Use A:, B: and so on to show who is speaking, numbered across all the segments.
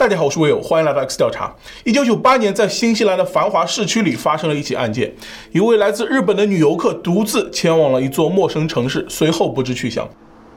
A: 大家好，我是威欧，欢迎来到 X 调查。一九九八年，在新西兰的繁华市区里发生了一起案件，一位来自日本的女游客独自前往了一座陌生城市，随后不知去向。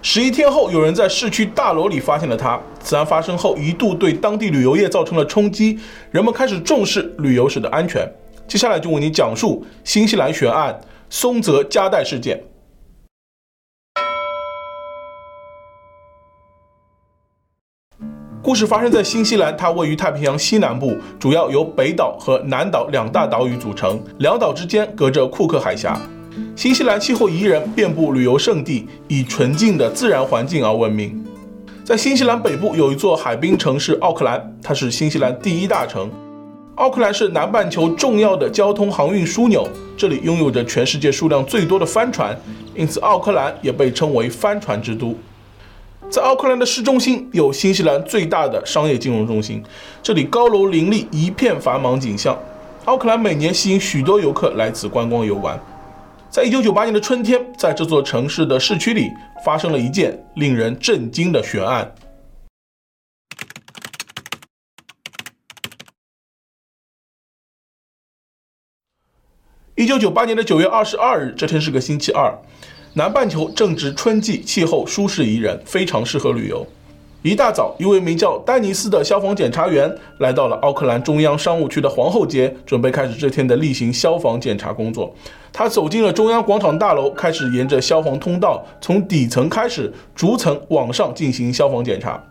A: 十一天后，有人在市区大楼里发现了她。此案发生后，一度对当地旅游业造成了冲击，人们开始重视旅游史的安全。接下来就为你讲述新西兰悬案——松泽加代事件。故事发生在新西兰，它位于太平洋西南部，主要由北岛和南岛两大岛屿组成，两岛之间隔着库克海峡。新西兰气候宜人，遍布旅游胜地，以纯净的自然环境而闻名。在新西兰北部有一座海滨城市奥克兰，它是新西兰第一大城。奥克兰是南半球重要的交通航运枢纽，这里拥有着全世界数量最多的帆船，因此奥克兰也被称为帆船之都。在奥克兰的市中心有新西兰最大的商业金融中心，这里高楼林立，一片繁忙景象。奥克兰每年吸引许多游客来此观光游玩。在一九九八年的春天，在这座城市的市区里发生了一件令人震惊的悬案。一九九八年的九月二十二日，这天是个星期二。南半球正值春季，气候舒适宜人，非常适合旅游。一大早，一位名叫丹尼斯的消防检查员来到了奥克兰中央商务区的皇后街，准备开始这天的例行消防检查工作。他走进了中央广场大楼，开始沿着消防通道从底层开始逐层往上进行消防检查。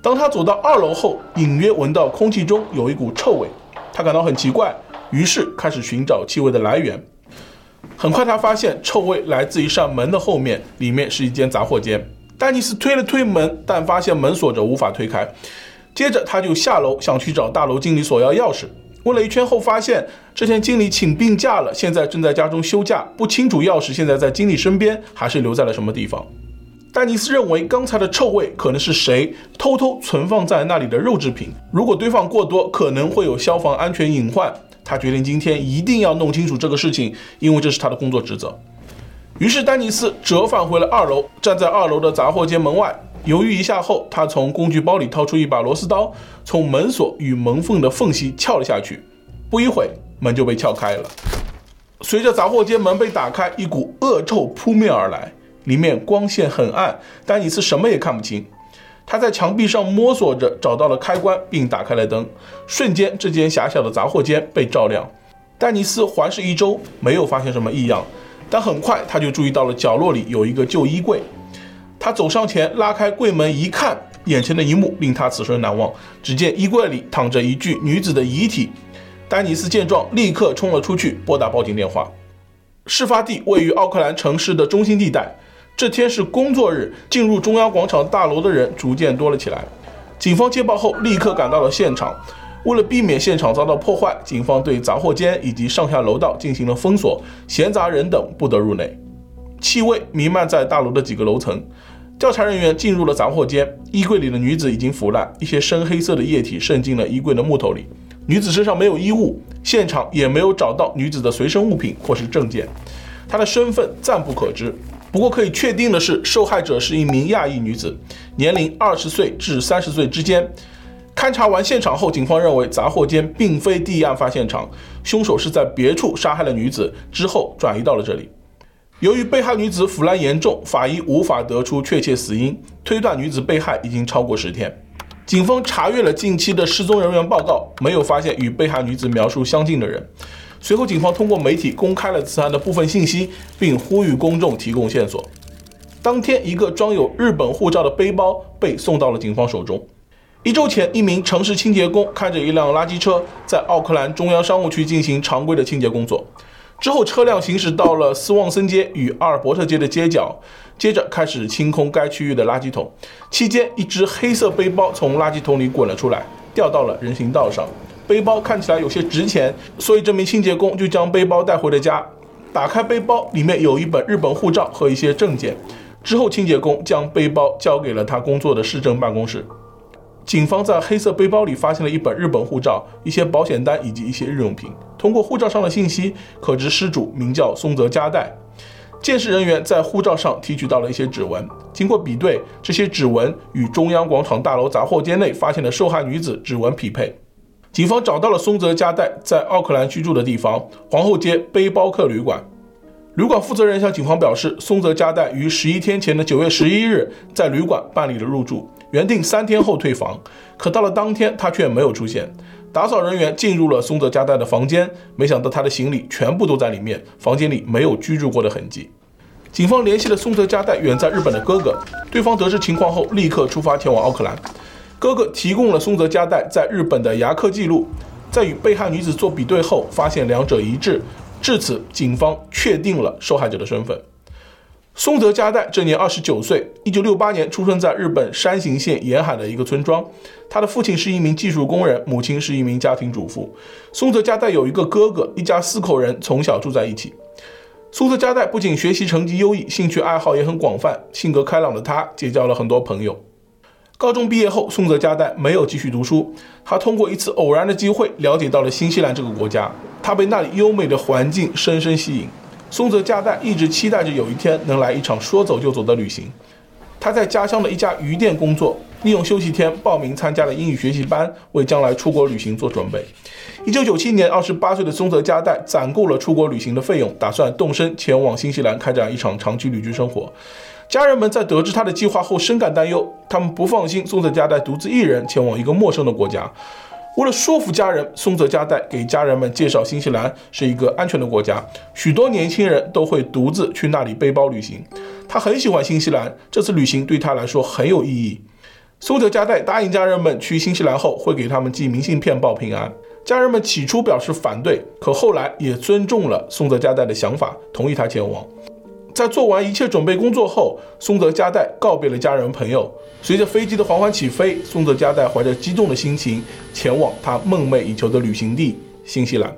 A: 当他走到二楼后，隐约闻到空气中有一股臭味，他感到很奇怪，于是开始寻找气味的来源。很快，他发现臭味来自一扇门的后面，里面是一间杂货间。丹尼斯推了推门，但发现门锁着，无法推开。接着，他就下楼想去找大楼经理索要钥匙。问了一圈后，发现之前经理请病假了，现在正在家中休假，不清楚钥匙现在在经理身边，还是留在了什么地方。丹尼斯认为，刚才的臭味可能是谁偷偷存放在那里的肉制品，如果堆放过多，可能会有消防安全隐患。他决定今天一定要弄清楚这个事情，因为这是他的工作职责。于是丹尼斯折返回了二楼，站在二楼的杂货间门外，犹豫一下后，他从工具包里掏出一把螺丝刀，从门锁与门缝的缝隙撬了下去。不一会，门就被撬开了。随着杂货间门被打开，一股恶臭扑面而来，里面光线很暗，丹尼斯什么也看不清。他在墙壁上摸索着，找到了开关，并打开了灯。瞬间，这间狭小的杂货间被照亮。丹尼斯环视一周，没有发现什么异样，但很快他就注意到了角落里有一个旧衣柜。他走上前，拉开柜门一看，眼前的一幕令他此生难忘。只见衣柜里躺着一具女子的遗体。丹尼斯见状，立刻冲了出去，拨打报警电话。事发地位于奥克兰城市的中心地带。这天是工作日，进入中央广场大楼的人逐渐多了起来。警方接报后立刻赶到了现场。为了避免现场遭到破坏，警方对杂货间以及上下楼道进行了封锁，闲杂人等不得入内。气味弥漫在大楼的几个楼层。调查人员进入了杂货间，衣柜里的女子已经腐烂，一些深黑色的液体渗进了衣柜的木头里。女子身上没有衣物，现场也没有找到女子的随身物品或是证件，她的身份暂不可知。不过可以确定的是，受害者是一名亚裔女子，年龄二十岁至三十岁之间。勘查完现场后，警方认为杂货间并非第一案发现场，凶手是在别处杀害了女子之后转移到了这里。由于被害女子腐烂严重，法医无法得出确切死因，推断女子被害已经超过十天。警方查阅了近期的失踪人员报告，没有发现与被害女子描述相近的人。随后，警方通过媒体公开了此案的部分信息，并呼吁公众提供线索。当天，一个装有日本护照的背包被送到了警方手中。一周前，一名城市清洁工开着一辆垃圾车在奥克兰中央商务区进行常规的清洁工作。之后，车辆行驶到了斯旺森街与阿尔伯特街的街角，接着开始清空该区域的垃圾桶。期间，一只黑色背包从垃圾桶里滚了出来，掉到了人行道上。背包看起来有些值钱，所以这名清洁工就将背包带回了家。打开背包，里面有一本日本护照和一些证件。之后，清洁工将背包交给了他工作的市政办公室。警方在黑色背包里发现了一本日本护照、一些保险单以及一些日用品。通过护照上的信息，可知失主名叫松泽加代。鉴识人员在护照上提取到了一些指纹，经过比对，这些指纹与中央广场大楼杂货间内发现的受害女子指纹匹配。警方找到了松泽加代在奥克兰居住的地方——皇后街背包客旅馆。旅馆负责人向警方表示，松泽加代于十一天前的九月十一日在旅馆办理了入住，原定三天后退房，可到了当天他却没有出现。打扫人员进入了松泽加代的房间，没想到他的行李全部都在里面，房间里没有居住过的痕迹。警方联系了松泽加代远在日本的哥哥，对方得知情况后立刻出发前往奥克兰。哥哥提供了松泽加代在日本的牙科记录，在与被害女子做比对后，发现两者一致。至此，警方确定了受害者的身份。松泽加代这年二十九岁，一九六八年出生在日本山形县沿海的一个村庄。他的父亲是一名技术工人，母亲是一名家庭主妇。松泽加代有一个哥哥，一家四口人从小住在一起。松泽加代不仅学习成绩优异，兴趣爱好也很广泛，性格开朗的他结交了很多朋友。高中毕业后，松泽加代没有继续读书。他通过一次偶然的机会，了解到了新西兰这个国家。他被那里优美的环境深深吸引。松泽加代一直期待着有一天能来一场说走就走的旅行。他在家乡的一家鱼店工作，利用休息天报名参加了英语学习班，为将来出国旅行做准备。一九九七年，二十八岁的松泽加代攒够了出国旅行的费用，打算动身前往新西兰开展一场长期旅居生活。家人们在得知他的计划后深感担忧，他们不放心松泽加代独自一人前往一个陌生的国家。为了说服家人，松泽加代给家人们介绍新西兰是一个安全的国家，许多年轻人都会独自去那里背包旅行。他很喜欢新西兰，这次旅行对他来说很有意义。松泽加代答应家人们去新西兰后会给他们寄明信片报平安。家人们起初表示反对，可后来也尊重了松泽加代的想法，同意他前往。在做完一切准备工作后，松泽加代告别了家人朋友。随着飞机的缓缓起飞，松泽加代怀着激动的心情前往他梦寐以求的旅行地——新西兰。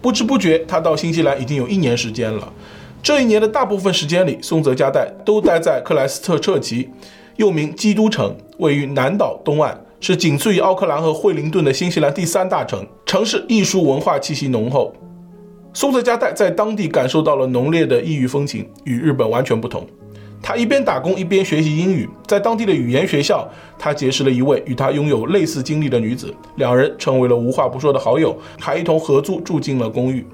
A: 不知不觉，他到新西兰已经有一年时间了。这一年的大部分时间里，松泽加代都待在克莱斯特彻奇，又名基督城，位于南岛东岸，是仅次于奥克兰和惠灵顿的新西兰第三大城。城市艺术文化气息浓厚。松泽加代在当地感受到了浓烈的异域风情，与日本完全不同。他一边打工一边学习英语，在当地的语言学校，他结识了一位与他拥有类似经历的女子，两人成为了无话不说的好友，还一同合租住进了公寓。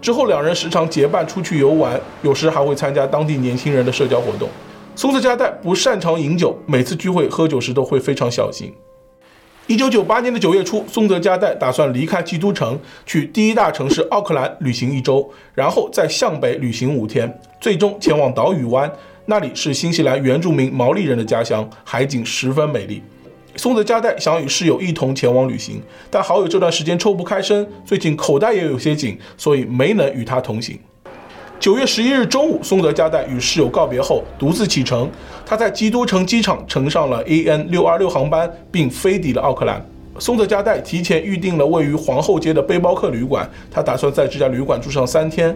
A: 之后，两人时常结伴出去游玩，有时还会参加当地年轻人的社交活动。松泽加代不擅长饮酒，每次聚会喝酒时都会非常小心。一九九八年的九月初，松泽加代打算离开基督城，去第一大城市奥克兰旅行一周，然后再向北旅行五天，最终前往岛屿湾。那里是新西兰原住民毛利人的家乡，海景十分美丽。松泽加代想与室友一同前往旅行，但好友这段时间抽不开身，最近口袋也有些紧，所以没能与他同行。九月十一日中午，松泽加代与室友告别后，独自启程。他在基督城机场乘上了 AN 六二六航班，并飞抵了奥克兰。松泽加代提前预定了位于皇后街的背包客旅馆，他打算在这家旅馆住上三天。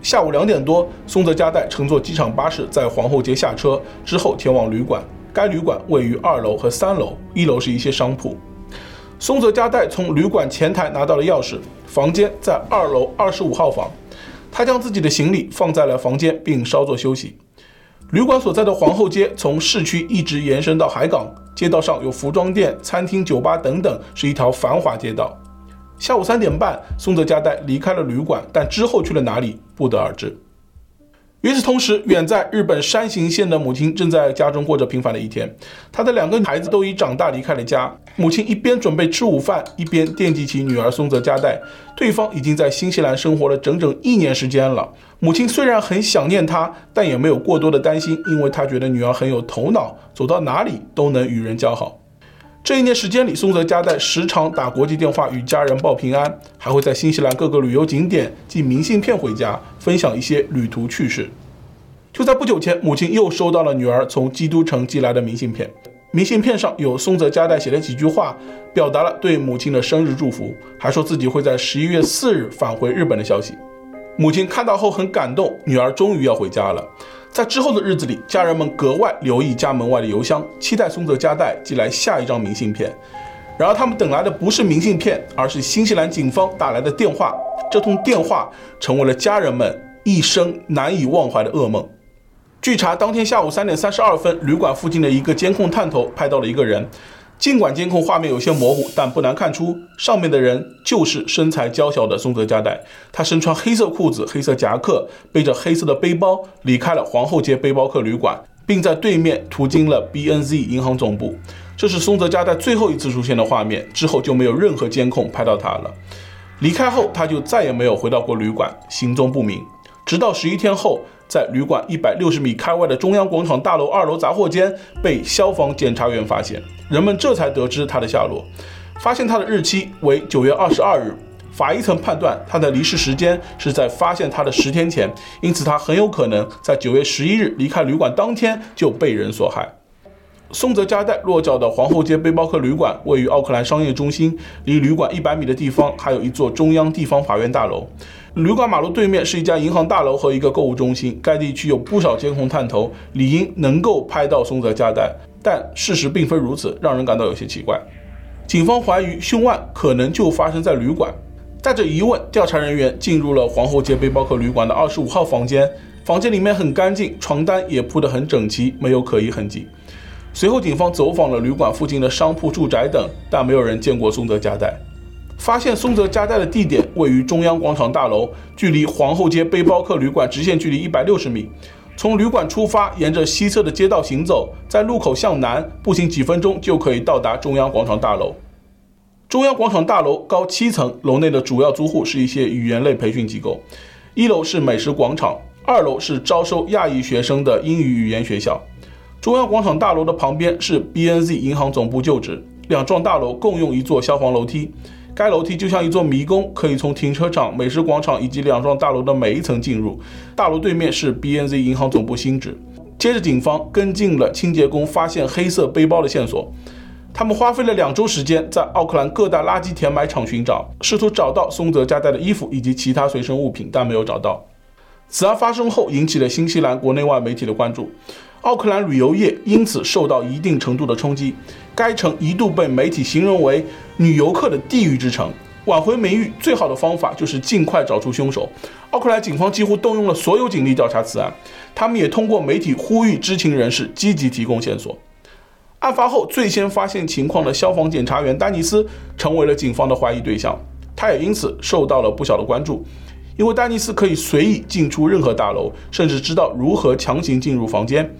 A: 下午两点多，松泽加代乘坐机场巴士在皇后街下车，之后前往旅馆。该旅馆位于二楼和三楼，一楼是一些商铺。松泽加代从旅馆前台拿到了钥匙，房间在二楼二十五号房。他将自己的行李放在了房间，并稍作休息。旅馆所在的皇后街从市区一直延伸到海港，街道上有服装店、餐厅、酒吧等等，是一条繁华街道。下午三点半，松泽加代离开了旅馆，但之后去了哪里，不得而知。与此同时，远在日本山形县的母亲正在家中过着平凡的一天。她的两个孩子都已长大，离开了家。母亲一边准备吃午饭，一边惦记起女儿松泽佳代。对方已经在新西兰生活了整整一年时间了。母亲虽然很想念她，但也没有过多的担心，因为她觉得女儿很有头脑，走到哪里都能与人交好。这一年时间里，松泽加代时常打国际电话与家人报平安，还会在新西兰各个旅游景点寄明信片回家，分享一些旅途趣事。就在不久前，母亲又收到了女儿从基督城寄来的明信片，明信片上有松泽加代写了几句话，表达了对母亲的生日祝福，还说自己会在十一月四日返回日本的消息。母亲看到后很感动，女儿终于要回家了。在之后的日子里，家人们格外留意家门外的邮箱，期待松泽加代寄来下一张明信片。然而，他们等来的不是明信片，而是新西兰警方打来的电话。这通电话成为了家人们一生难以忘怀的噩梦。据查，当天下午三点三十二分，旅馆附近的一个监控探头拍到了一个人。尽管监控画面有些模糊，但不难看出，上面的人就是身材娇小的松泽佳代。他身穿黑色裤子、黑色夹克，背着黑色的背包，离开了皇后街背包客旅馆，并在对面途经了 BNZ 银行总部。这是松泽佳代最后一次出现的画面，之后就没有任何监控拍到他了。离开后，他就再也没有回到过旅馆，行踪不明。直到十一天后。在旅馆一百六十米开外的中央广场大楼二楼杂货间被消防检查员发现，人们这才得知他的下落。发现他的日期为九月二十二日，法医曾判断他的离世时间是在发现他的十天前，因此他很有可能在九月十一日离开旅馆当天就被人所害。松泽加代落脚的皇后街背包客旅馆位于奥克兰商业中心，离旅馆一百米的地方还有一座中央地方法院大楼。旅馆马路对面是一家银行大楼和一个购物中心，该地区有不少监控探头，理应能够拍到松泽加代，但事实并非如此，让人感到有些奇怪。警方怀疑凶案可能就发生在旅馆，带着疑问，调查人员进入了皇后街背包客旅馆的二十五号房间，房间里面很干净，床单也铺得很整齐，没有可疑痕迹。随后，警方走访了旅馆附近的商铺、住宅等，但没有人见过松泽加代。发现松泽加代的地点位于中央广场大楼，距离皇后街背包客旅馆直线距离一百六十米。从旅馆出发，沿着西侧的街道行走，在路口向南步行几分钟就可以到达中央广场大楼。中央广场大楼高七层，楼内的主要租户是一些语言类培训机构。一楼是美食广场，二楼是招收亚裔学生的英语语言学校。中央广场大楼的旁边是 BNZ 银行总部旧址，两幢大楼共用一座消防楼梯。该楼梯就像一座迷宫，可以从停车场、美食广场以及两幢大楼的每一层进入。大楼对面是 BNZ 银行总部新址。接着，警方跟进了清洁工发现黑色背包的线索。他们花费了两周时间，在奥克兰各大垃圾填埋场寻找，试图找到松泽加代的衣服以及其他随身物品，但没有找到。此案发生后，引起了新西兰国内外媒体的关注。奥克兰旅游业因此受到一定程度的冲击，该城一度被媒体形容为“女游客的地狱之城”。挽回名誉最好的方法就是尽快找出凶手。奥克兰警方几乎动用了所有警力调查此案，他们也通过媒体呼吁知情人士积极提供线索。案发后最先发现情况的消防检查员丹尼斯成为了警方的怀疑对象，他也因此受到了不小的关注。因为丹尼斯可以随意进出任何大楼，甚至知道如何强行进入房间。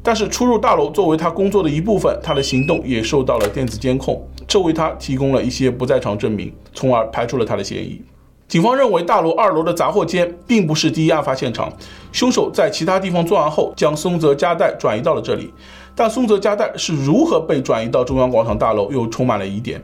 A: 但是出入大楼作为他工作的一部分，他的行动也受到了电子监控，这为他提供了一些不在场证明，从而排除了他的嫌疑。警方认为大楼二楼的杂货间并不是第一案发现场，凶手在其他地方作案后将松泽加代转移到了这里。但松泽加代是如何被转移到中央广场大楼，又充满了疑点。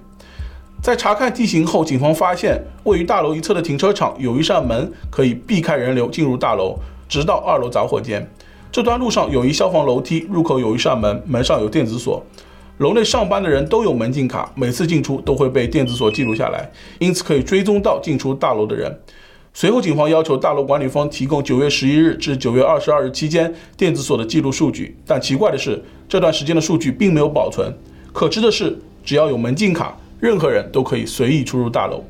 A: 在查看地形后，警方发现位于大楼一侧的停车场有一扇门，可以避开人流进入大楼，直到二楼杂货间。这段路上有一消防楼梯，入口有一扇门，门上有电子锁。楼内上班的人都有门禁卡，每次进出都会被电子锁记录下来，因此可以追踪到进出大楼的人。随后，警方要求大楼管理方提供九月十一日至九月二十二日期间电子锁的记录数据，但奇怪的是，这段时间的数据并没有保存。可知的是，只要有门禁卡。任何人都可以随意出入大楼。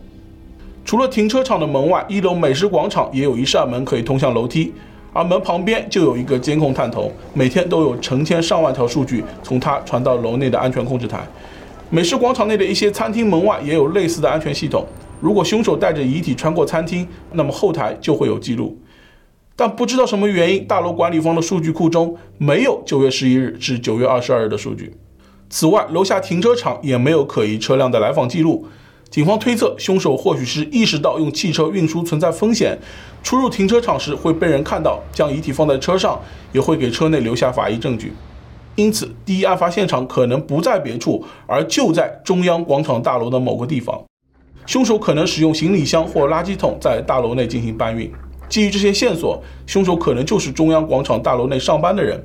A: 除了停车场的门外，一楼美食广场也有一扇门可以通向楼梯，而门旁边就有一个监控探头，每天都有成千上万条数据从它传到楼内的安全控制台。美食广场内的一些餐厅门外也有类似的安全系统，如果凶手带着遗体穿过餐厅，那么后台就会有记录。但不知道什么原因，大楼管理方的数据库中没有九月十一日至九月二十二日的数据。此外，楼下停车场也没有可疑车辆的来访记录。警方推测，凶手或许是意识到用汽车运输存在风险，出入停车场时会被人看到，将遗体放在车上，也会给车内留下法医证据。因此，第一案发现场可能不在别处，而就在中央广场大楼的某个地方。凶手可能使用行李箱或垃圾桶在大楼内进行搬运。基于这些线索，凶手可能就是中央广场大楼内上班的人。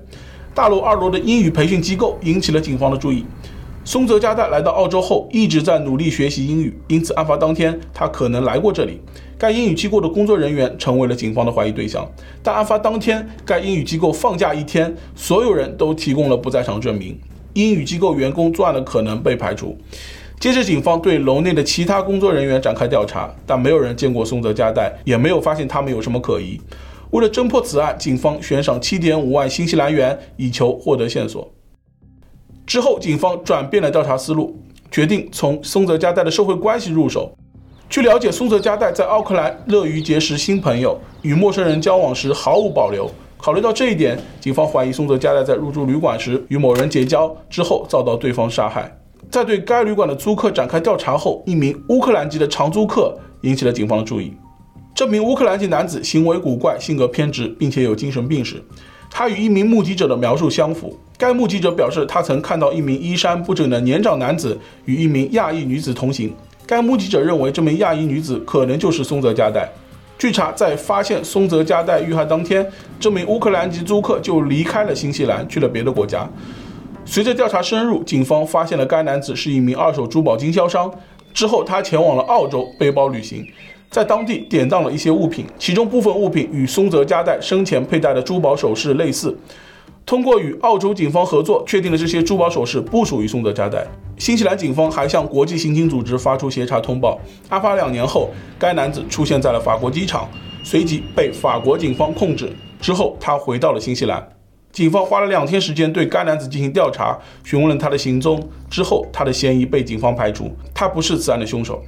A: 大楼二楼的英语培训机构引起了警方的注意。松泽加代来到澳洲后一直在努力学习英语，因此案发当天他可能来过这里。该英语机构的工作人员成为了警方的怀疑对象。但案发当天，该英语机构放假一天，所有人都提供了不在场证明，英语机构员工作案的可能被排除。接着，警方对楼内的其他工作人员展开调查，但没有人见过松泽加代，也没有发现他们有什么可疑。为了侦破此案，警方悬赏七点五万新西兰元，以求获得线索。之后，警方转变了调查思路，决定从松泽加代的社会关系入手。据了解，松泽加代在奥克兰乐于结识新朋友，与陌生人交往时毫无保留。考虑到这一点，警方怀疑松泽加代在入住旅馆时与某人结交，之后遭到对方杀害。在对该旅馆的租客展开调查后，一名乌克兰籍的长租客引起了警方的注意。这名乌克兰籍男子行为古怪，性格偏执，并且有精神病史。他与一名目击者的描述相符。该目击者表示，他曾看到一名衣衫不整的年长男子与一名亚裔女子同行。该目击者认为，这名亚裔女子可能就是松泽加代。据查，在发现松泽加代遇害当天，这名乌克兰籍租客就离开了新西兰，去了别的国家。随着调查深入，警方发现了该男子是一名二手珠宝经销商。之后，他前往了澳洲背包旅行。在当地典当了一些物品，其中部分物品与松泽加代生前佩戴的珠宝首饰类似。通过与澳洲警方合作，确定了这些珠宝首饰不属于松泽加代。新西兰警方还向国际刑警组织发出协查通报。案发两年后，该男子出现在了法国机场，随即被法国警方控制。之后，他回到了新西兰。警方花了两天时间对该男子进行调查，询问了他的行踪。之后，他的嫌疑被警方排除，他不是此案的凶手。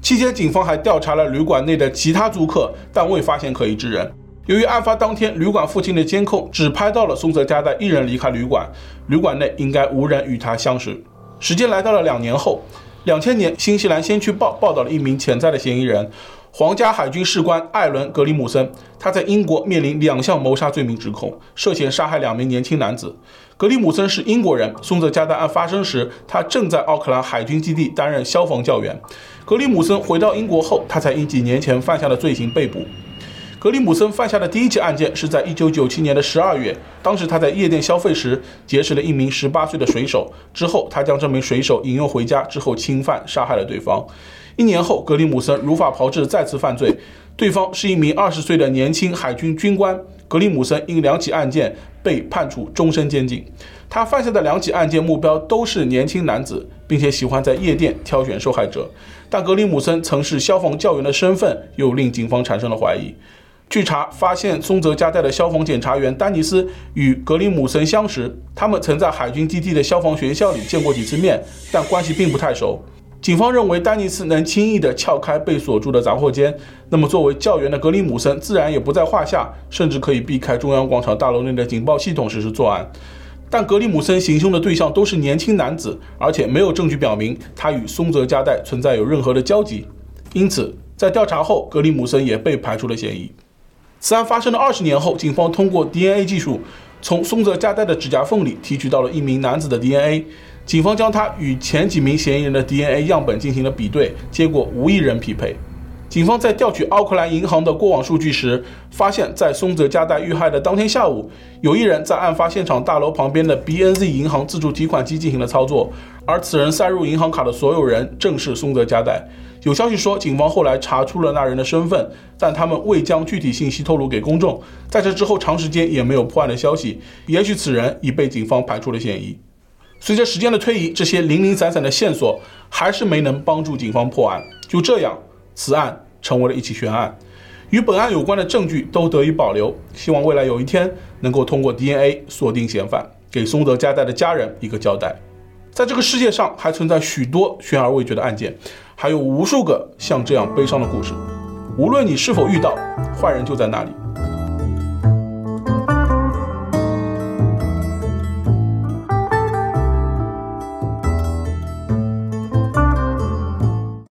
A: 期间，警方还调查了旅馆内的其他租客，但未发现可疑之人。由于案发当天旅馆附近的监控只拍到了松泽加代一人离开旅馆，旅馆内应该无人与他相识。时间来到了两年后，两千年，新西兰先驱报报道了一名潜在的嫌疑人。皇家海军士官艾伦·格里姆森，他在英国面临两项谋杀罪名指控，涉嫌杀害两名年轻男子。格里姆森是英国人。松泽加代案发生时，他正在奥克兰海军基地担任消防教员。格里姆森回到英国后，他才因几年前犯下的罪行被捕。格里姆森犯下的第一起案件是在1997年的12月，当时他在夜店消费时结识了一名18岁的水手，之后他将这名水手引诱回家，之后侵犯杀害了对方。一年后，格里姆森如法炮制，再次犯罪。对方是一名二十岁的年轻海军军官。格里姆森因两起案件被判处终身监禁。他犯下的两起案件目标都是年轻男子，并且喜欢在夜店挑选受害者。但格里姆森曾是消防教员的身份又令警方产生了怀疑。据查，发现松泽加代的消防检查员丹尼斯与格里姆森相识，他们曾在海军基地的消防学校里见过几次面，但关系并不太熟。警方认为丹尼斯能轻易地撬开被锁住的杂货间，那么作为教员的格里姆森自然也不在话下，甚至可以避开中央广场大楼内的警报系统实施作案。但格里姆森行凶的对象都是年轻男子，而且没有证据表明他与松泽加代存在有任何的交集，因此在调查后，格里姆森也被排除了嫌疑。此案发生了二十年后，警方通过 DNA 技术，从松泽加代的指甲缝里提取到了一名男子的 DNA。警方将他与前几名嫌疑人的 DNA 样本进行了比对，结果无一人匹配。警方在调取奥克兰银行的过往数据时，发现，在松泽加代遇害的当天下午，有一人在案发现场大楼旁边的 BNZ 银行自助提款机进行了操作，而此人塞入银行卡的所有人正是松泽加代。有消息说，警方后来查出了那人的身份，但他们未将具体信息透露给公众。在这之后，长时间也没有破案的消息，也许此人已被警方排除了嫌疑。随着时间的推移，这些零零散散的线索还是没能帮助警方破案。就这样，此案成为了一起悬案，与本案有关的证据都得以保留。希望未来有一天能够通过 DNA 锁定嫌犯，给松泽加代的家人一个交代。在这个世界上，还存在许多悬而未决的案件，还有无数个像这样悲伤的故事。无论你是否遇到，坏人就在那里。